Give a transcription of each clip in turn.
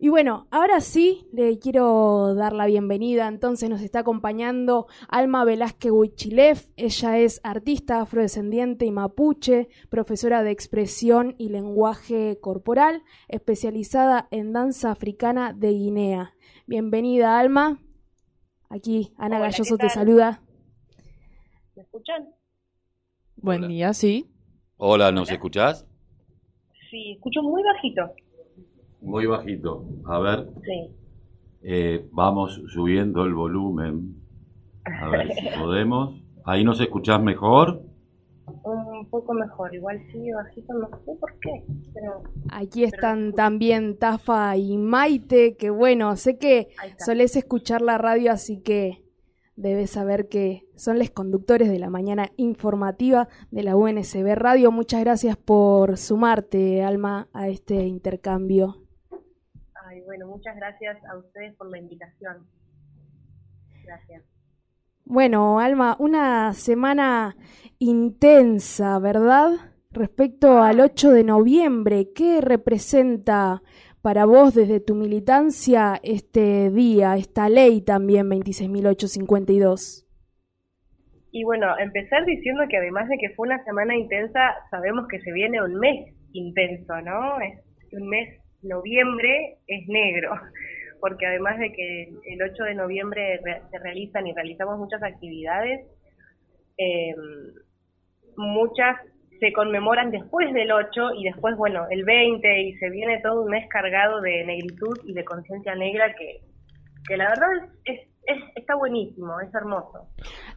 Y bueno, ahora sí le quiero dar la bienvenida. Entonces nos está acompañando Alma Velázquez Huichilef. Ella es artista afrodescendiente y mapuche, profesora de expresión y lenguaje corporal, especializada en danza africana de Guinea. Bienvenida, Alma. Aquí Ana Galloso te saluda. ¿Me escuchan? Buen día, sí. Hola, ¿nos escuchás? Sí, escucho muy bajito. Muy bajito. A ver, Sí. eh, vamos subiendo el volumen. A ver si podemos. Ahí nos escuchás mejor. Un poco mejor, igual sí, bajito, no sé por qué. Pero Aquí están también Tafa y Maite, que bueno, sé que solés escuchar la radio, así que debes saber que son los conductores de la mañana informativa de la UNSB Radio. Muchas gracias por sumarte, Alma, a este intercambio. Ay, bueno, muchas gracias a ustedes por la invitación. Gracias. Bueno, Alma, una semana intensa, ¿verdad? Respecto al 8 de noviembre, ¿qué representa para vos desde tu militancia este día, esta ley también 26.852? Y bueno, empezar diciendo que además de que fue una semana intensa, sabemos que se viene un mes intenso, ¿no? Es un mes, noviembre es negro, porque además de que el 8 de noviembre re- se realizan y realizamos muchas actividades, eh, muchas se conmemoran después del 8 y después, bueno, el 20 y se viene todo un mes cargado de negritud y de conciencia negra que, que la verdad es, es- es- está buenísimo, es hermoso.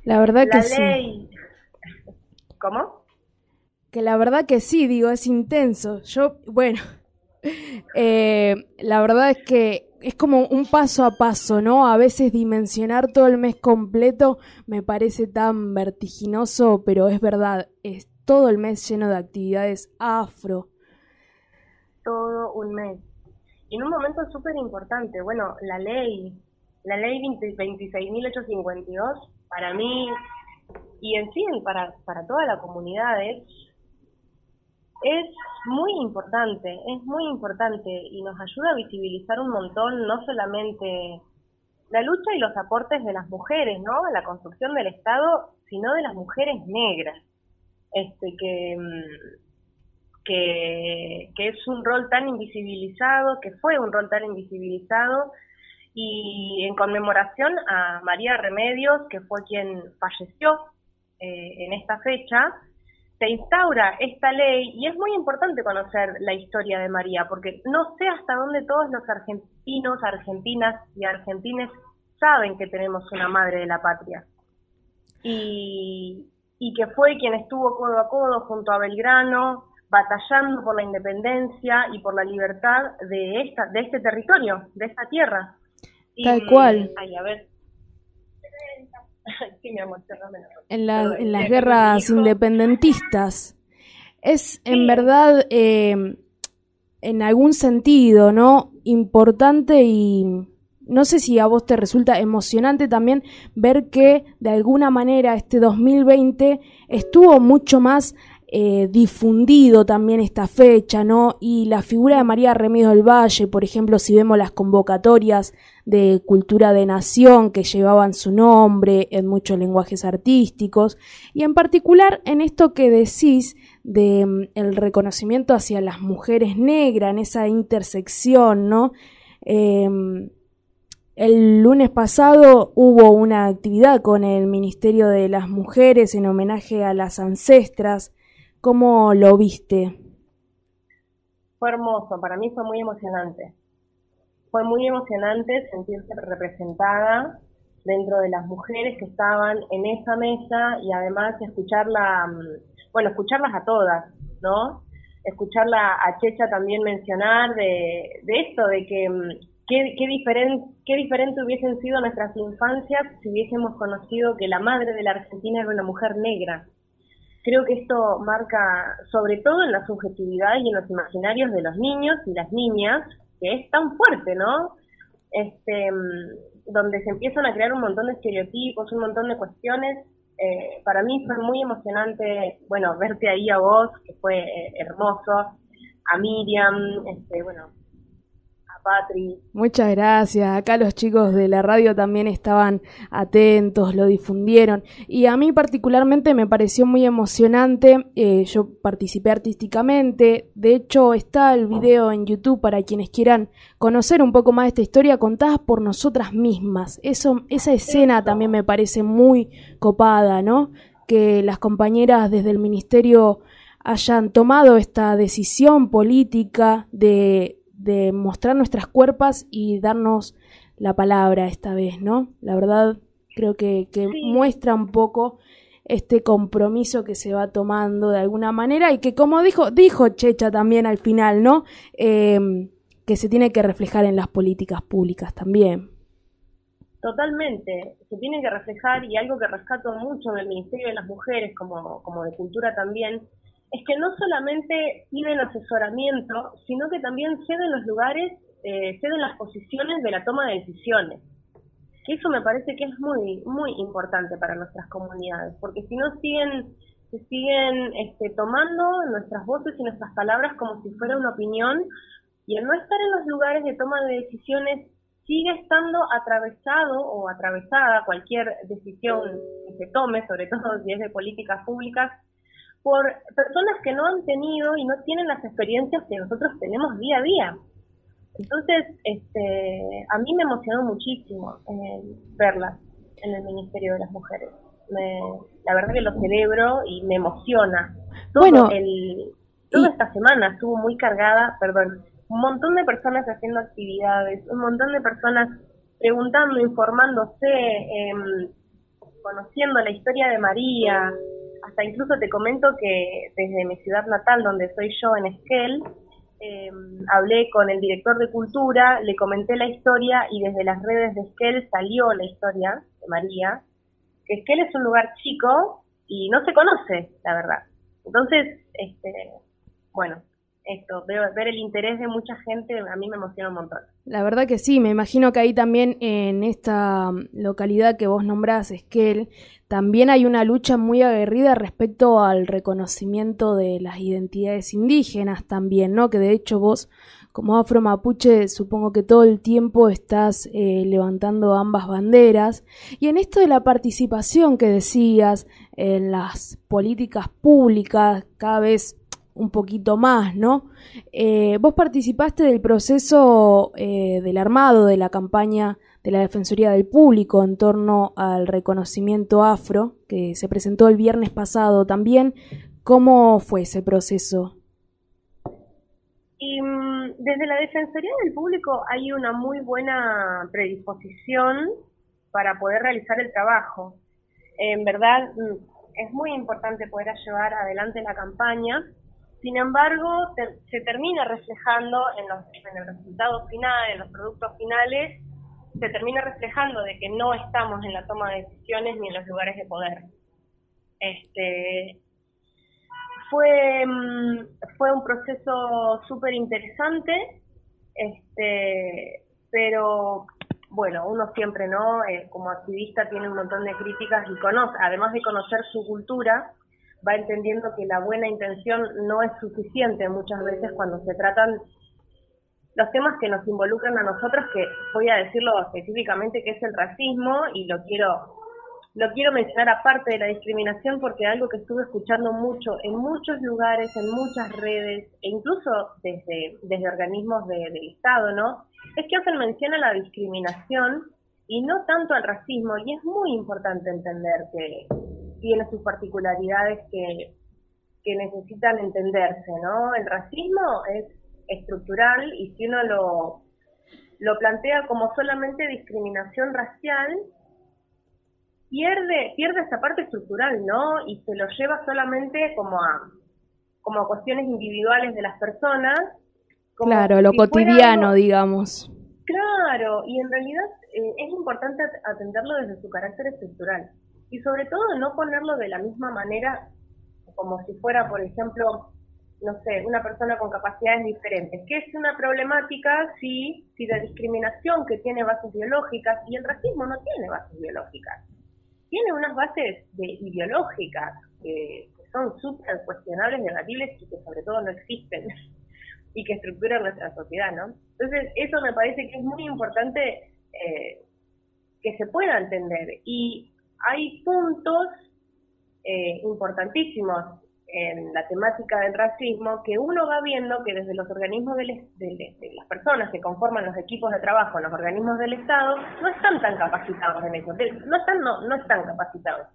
La verdad que sí. ¿Cómo? Que la verdad que sí, digo, es intenso. Yo, bueno, eh, la verdad es que es como un paso a paso, ¿no? A veces dimensionar todo el mes completo me parece tan vertiginoso, pero es verdad, es todo el mes lleno de actividades afro. Todo un mes. Y en un momento súper importante, bueno, la ley, la ley 20 26.852, para mí y en sí para, para toda la comunidad es, es muy importante, es muy importante y nos ayuda a visibilizar un montón, no solamente la lucha y los aportes de las mujeres, ¿no? A la construcción del Estado, sino de las mujeres negras. Este, que, mm, que, que es un rol tan invisibilizado, que fue un rol tan invisibilizado, y en conmemoración a María Remedios, que fue quien falleció eh, en esta fecha, se instaura esta ley y es muy importante conocer la historia de María, porque no sé hasta dónde todos los argentinos, argentinas y argentines saben que tenemos una madre de la patria. Y, y que fue quien estuvo codo a codo junto a Belgrano, batallando por la independencia y por la libertad de esta, de este territorio, de esta tierra. Y, Tal cual. Ay, a ver. Sí. En, la- en las guerras independentistas. Es en Sí. verdad, eh, en algún sentido, ¿no? Importante y no sé si a vos te resulta emocionante también ver que de alguna manera este 2020 estuvo mucho más eh, difundido también esta fecha, ¿no? Y la figura de María Remedios del Valle, por ejemplo, si vemos las convocatorias de Cultura de Nación que llevaban su nombre en muchos lenguajes artísticos, y en particular en esto que decís de mm, el reconocimiento hacia las mujeres negras, en esa intersección, ¿no? Em, el lunes pasado hubo una actividad con el Ministerio de las Mujeres en homenaje a las ancestras. ¿Cómo lo viste? Fue hermoso, para mí fue muy emocionante. Fue muy emocionante sentirse representada dentro de las mujeres que estaban en esa mesa y además escucharla, mm, bueno, escucharlas a todas, ¿no? Escucharla a Checha también mencionar de, de esto, de que mm, qué, qué, qué diferente hubiesen sido nuestras infancias si hubiésemos conocido que la madre de la Argentina era una mujer negra. Creo que esto marca, sobre todo en la subjetividad y en los imaginarios de los niños y las niñas, que es tan fuerte, ¿no? Este, mm, donde se empiezan a crear un montón de estereotipos, un montón de cuestiones. Eh, para mí fue muy emocionante, bueno, verte ahí a vos, que fue eh, hermoso, a Miriam, este, bueno, Patri. Muchas gracias. Acá los chicos de la radio también estaban atentos, lo difundieron. Y a mí particularmente me pareció muy emocionante. Eh, yo participé artísticamente. De hecho, está el video en YouTube para quienes quieran conocer un poco más de esta historia contada por nosotras mismas. Eso, esa escena también me parece muy copada, ¿no? Que las compañeras desde el ministerio hayan tomado esta decisión política de, de mostrar nuestras cuerpas y darnos la palabra esta vez, ¿no? La verdad creo que, que muestra un poco este compromiso que se va tomando de alguna manera y que como dijo, dijo Checha también al final, ¿no? Em, que se tiene que reflejar en las políticas públicas también. Totalmente, se tiene que reflejar y algo que rescato mucho del Ministerio de las Mujeres como, como de Cultura también, es que no solamente piden asesoramiento, sino que también ceden los lugares, eh, ceden las posiciones de la toma de decisiones. Y eso me parece que es muy, muy importante para nuestras comunidades, porque si no siguen, se siguen este, tomando nuestras voces y nuestras palabras como si fuera una opinión, y el no estar en los lugares de toma de decisiones sigue estando atravesado o atravesada cualquier decisión que se tome, sobre todo si es de políticas públicas, por personas que no han tenido y no tienen las experiencias que nosotros tenemos día a día. Entonces, este, a mí me emocionó muchísimo eh, verlas en el Ministerio de las Mujeres. la verdad que lo celebro y me emociona. bueno, el, toda esta semana estuvo muy cargada, perdón, un montón de personas haciendo actividades, un montón de personas preguntando, informándose, em, conociendo la historia de María, hasta incluso te comento que desde mi ciudad natal, donde soy yo, en Esquel, em, hablé con el director de cultura, le comenté la historia y desde las redes de Esquel salió la historia de María, que Esquel es un lugar chico y no se conoce, la verdad. Entonces, este, bueno, esto, ver el interés de mucha gente a mí me emociona un montón. La verdad que sí, me imagino que ahí también en esta localidad que vos nombrás, Esquel, también hay una lucha muy aguerrida respecto al reconocimiento de las identidades indígenas también, ¿no? Que de hecho vos como afro mapuche supongo que todo el tiempo estás eh, levantando ambas banderas. Y en esto de la participación que decías en las políticas públicas, cada vez un poquito más, ¿no? Eh, vos participaste del proceso eh, del armado de la campaña de la Defensoría del Público en torno al reconocimiento afro, que se presentó el viernes pasado también. ¿Cómo fue ese proceso? Y mm, desde la Defensoría del Público hay una muy buena predisposición para poder realizar el trabajo. En verdad, mm, es muy importante poder llevar adelante la campaña sin embargo, se termina reflejando en, los, en el resultado final, en los productos finales, se termina reflejando de que no estamos en la toma de decisiones ni en los lugares de poder. Este, fue, mm, fue un proceso súper interesante, este, pero bueno, uno siempre, ¿no? Eh, como activista tiene un montón de críticas y conoce, además de conocer su cultura, va entendiendo que la buena intención no es suficiente muchas veces cuando se tratan los temas que nos involucran a nosotros, que voy a decirlo específicamente que es el racismo y lo quiero lo quiero mencionar aparte de la discriminación porque algo que estuve escuchando mucho en muchos lugares, en muchas redes e incluso desde, desde organismos del Estado, ¿no? Es que hacen mención a la discriminación y no tanto al racismo y es muy importante entender que tiene sus particularidades que, que necesitan entenderse, ¿no? El racismo es estructural y si uno lo, lo plantea como solamente discriminación racial, pierde, pierde esa parte estructural, ¿no? Y se lo lleva solamente como a, como cuestiones individuales de las personas. claro, lo cotidiano, digamos. Claro, y en realidad eh, es importante atenderlo desde su carácter estructural y sobre todo no ponerlo de la misma manera como si fuera, por ejemplo, no sé, una persona con capacidades diferentes, que es una problemática si, si de discriminación que tiene bases biológicas y el racismo no tiene bases biológicas, tiene unas bases de, ideológicas que, son súper cuestionables, debatibles y que sobre todo no existen. y que estructuran nuestra sociedad, ¿no? Entonces, eso me parece que es muy importante eh, que se pueda entender. Y hay puntos eh, importantísimos en la temática del racismo que uno va viendo que desde los organismos de, las personas que conforman los equipos de trabajo, los organismos del Estado, no están tan capacitados en eso, no están, no, no están capacitados,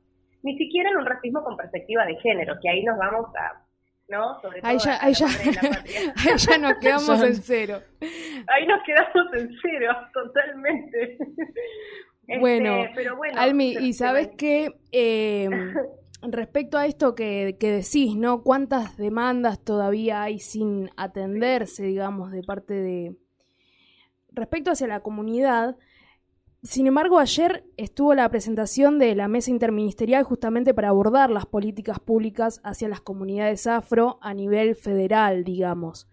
ni siquiera en un racismo con perspectiva de género, que ahí nos vamos a ¿no? Sobre todo ahí ya, ahí ya, ahí ya nos quedamos en cero. Ahí nos quedamos en cero, totalmente. Bueno, este, pero bueno Almi, y sabes qué, eh, respecto a esto que, decís, ¿no? ¿Cuántas demandas todavía hay sin atenderse, digamos, de parte de... Respecto hacia la comunidad, sin embargo, ayer estuvo la presentación de la mesa interministerial justamente para abordar las políticas públicas hacia las comunidades afro a nivel federal, digamos.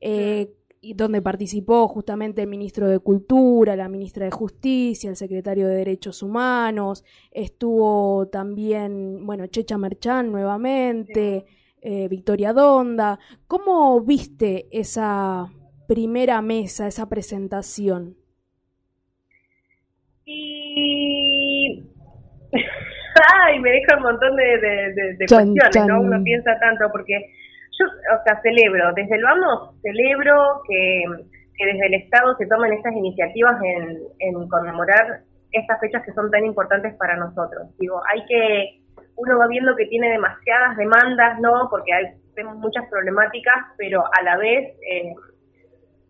Eh, y donde participó justamente el ministro de Cultura, la ministra de Justicia, el secretario de Derechos Humanos, estuvo también, bueno, Checha Merchán nuevamente, eh, Victoria Donda. ¿Cómo viste esa primera mesa, esa presentación? Y... Ay, me deja un montón de, cuestiones, ¿no? Uno piensa tanto porque yo, o sea, celebro, desde el vamos, celebro que, desde el Estado se tomen estas iniciativas en, conmemorar estas fechas que son tan importantes para nosotros. Digo, hay que, uno va viendo que tiene demasiadas demandas, ¿no? Porque hay, muchas problemáticas, pero a la vez eh,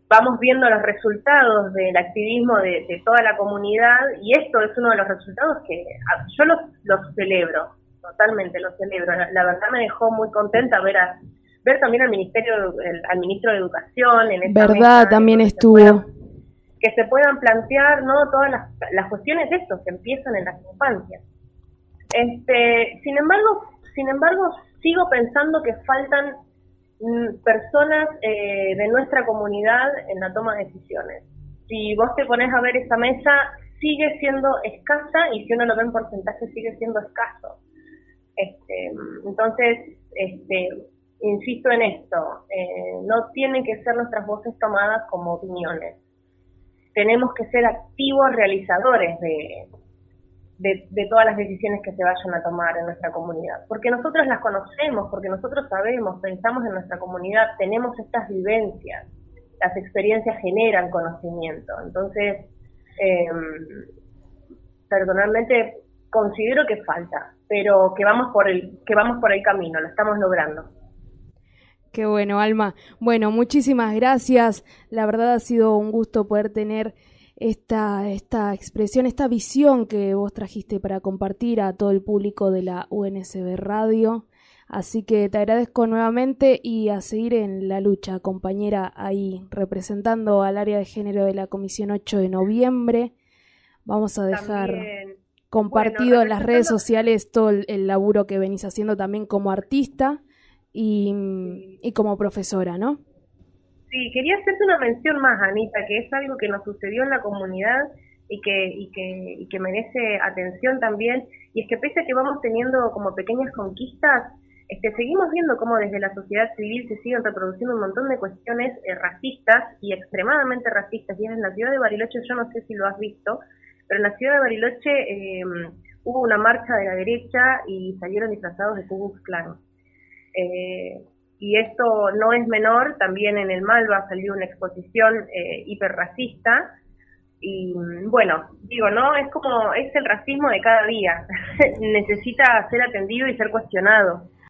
vamos viendo los resultados del activismo de, toda la comunidad y esto es uno de los resultados que yo los, los celebro, totalmente los celebro. la verdad me dejó muy contenta ver a ver también al ministerio, al ministro de Educación. En esta Verdad, también estuvo. que se puedan plantear, ¿no? Todas las, las cuestiones de estos que empiezan en las infancias. Este, sin embargo, sin embargo, sigo pensando que faltan mm, personas eh, de nuestra comunidad en la toma de decisiones. Si vos te pones a ver esa mesa, sigue siendo escasa y si uno lo ve en porcentaje sigue siendo escaso. Este, entonces, este, insisto en esto, eh, no tienen que ser nuestras voces tomadas como opiniones. Tenemos que ser activos realizadores de, todas las decisiones que se vayan a tomar en nuestra comunidad. Porque nosotros las conocemos, porque nosotros sabemos, pensamos en nuestra comunidad, tenemos estas vivencias, las experiencias generan conocimiento. Entonces, em, personalmente considero que falta, pero que vamos por el que vamos por el camino, lo estamos logrando. Qué bueno, Alma. Bueno, muchísimas gracias. La verdad ha sido un gusto poder tener esta, esta expresión, esta visión que vos trajiste para compartir a todo el público de la UNSB Radio. Así que te agradezco nuevamente y a seguir en la lucha, compañera, ahí representando al área de género de la Comisión 8 de noviembre. Vamos a dejar compartido en las redes sociales todo el laburo que venís haciendo también como artista y, y como profesora, ¿no? Sí, quería hacerte una mención más, Anita, que es algo que nos sucedió en la comunidad y que, y que, y que merece atención también, y es que pese a que vamos teniendo como pequeñas conquistas, este, seguimos viendo cómo desde la sociedad civil se siguen reproduciendo un montón de cuestiones eh, racistas y extremadamente racistas. Y en la ciudad de Bariloche, yo no sé si lo has visto, pero en la ciudad de Bariloche eh, hubo una marcha de la derecha y salieron disfrazados de Ku Klux Klan. Eh, y esto no es menor, también en el Malva salió una exposición eh, hiperracista. Y bueno, digo, ¿no? Es como, es el racismo de cada día. Necesita ser atendido y ser cuestionado.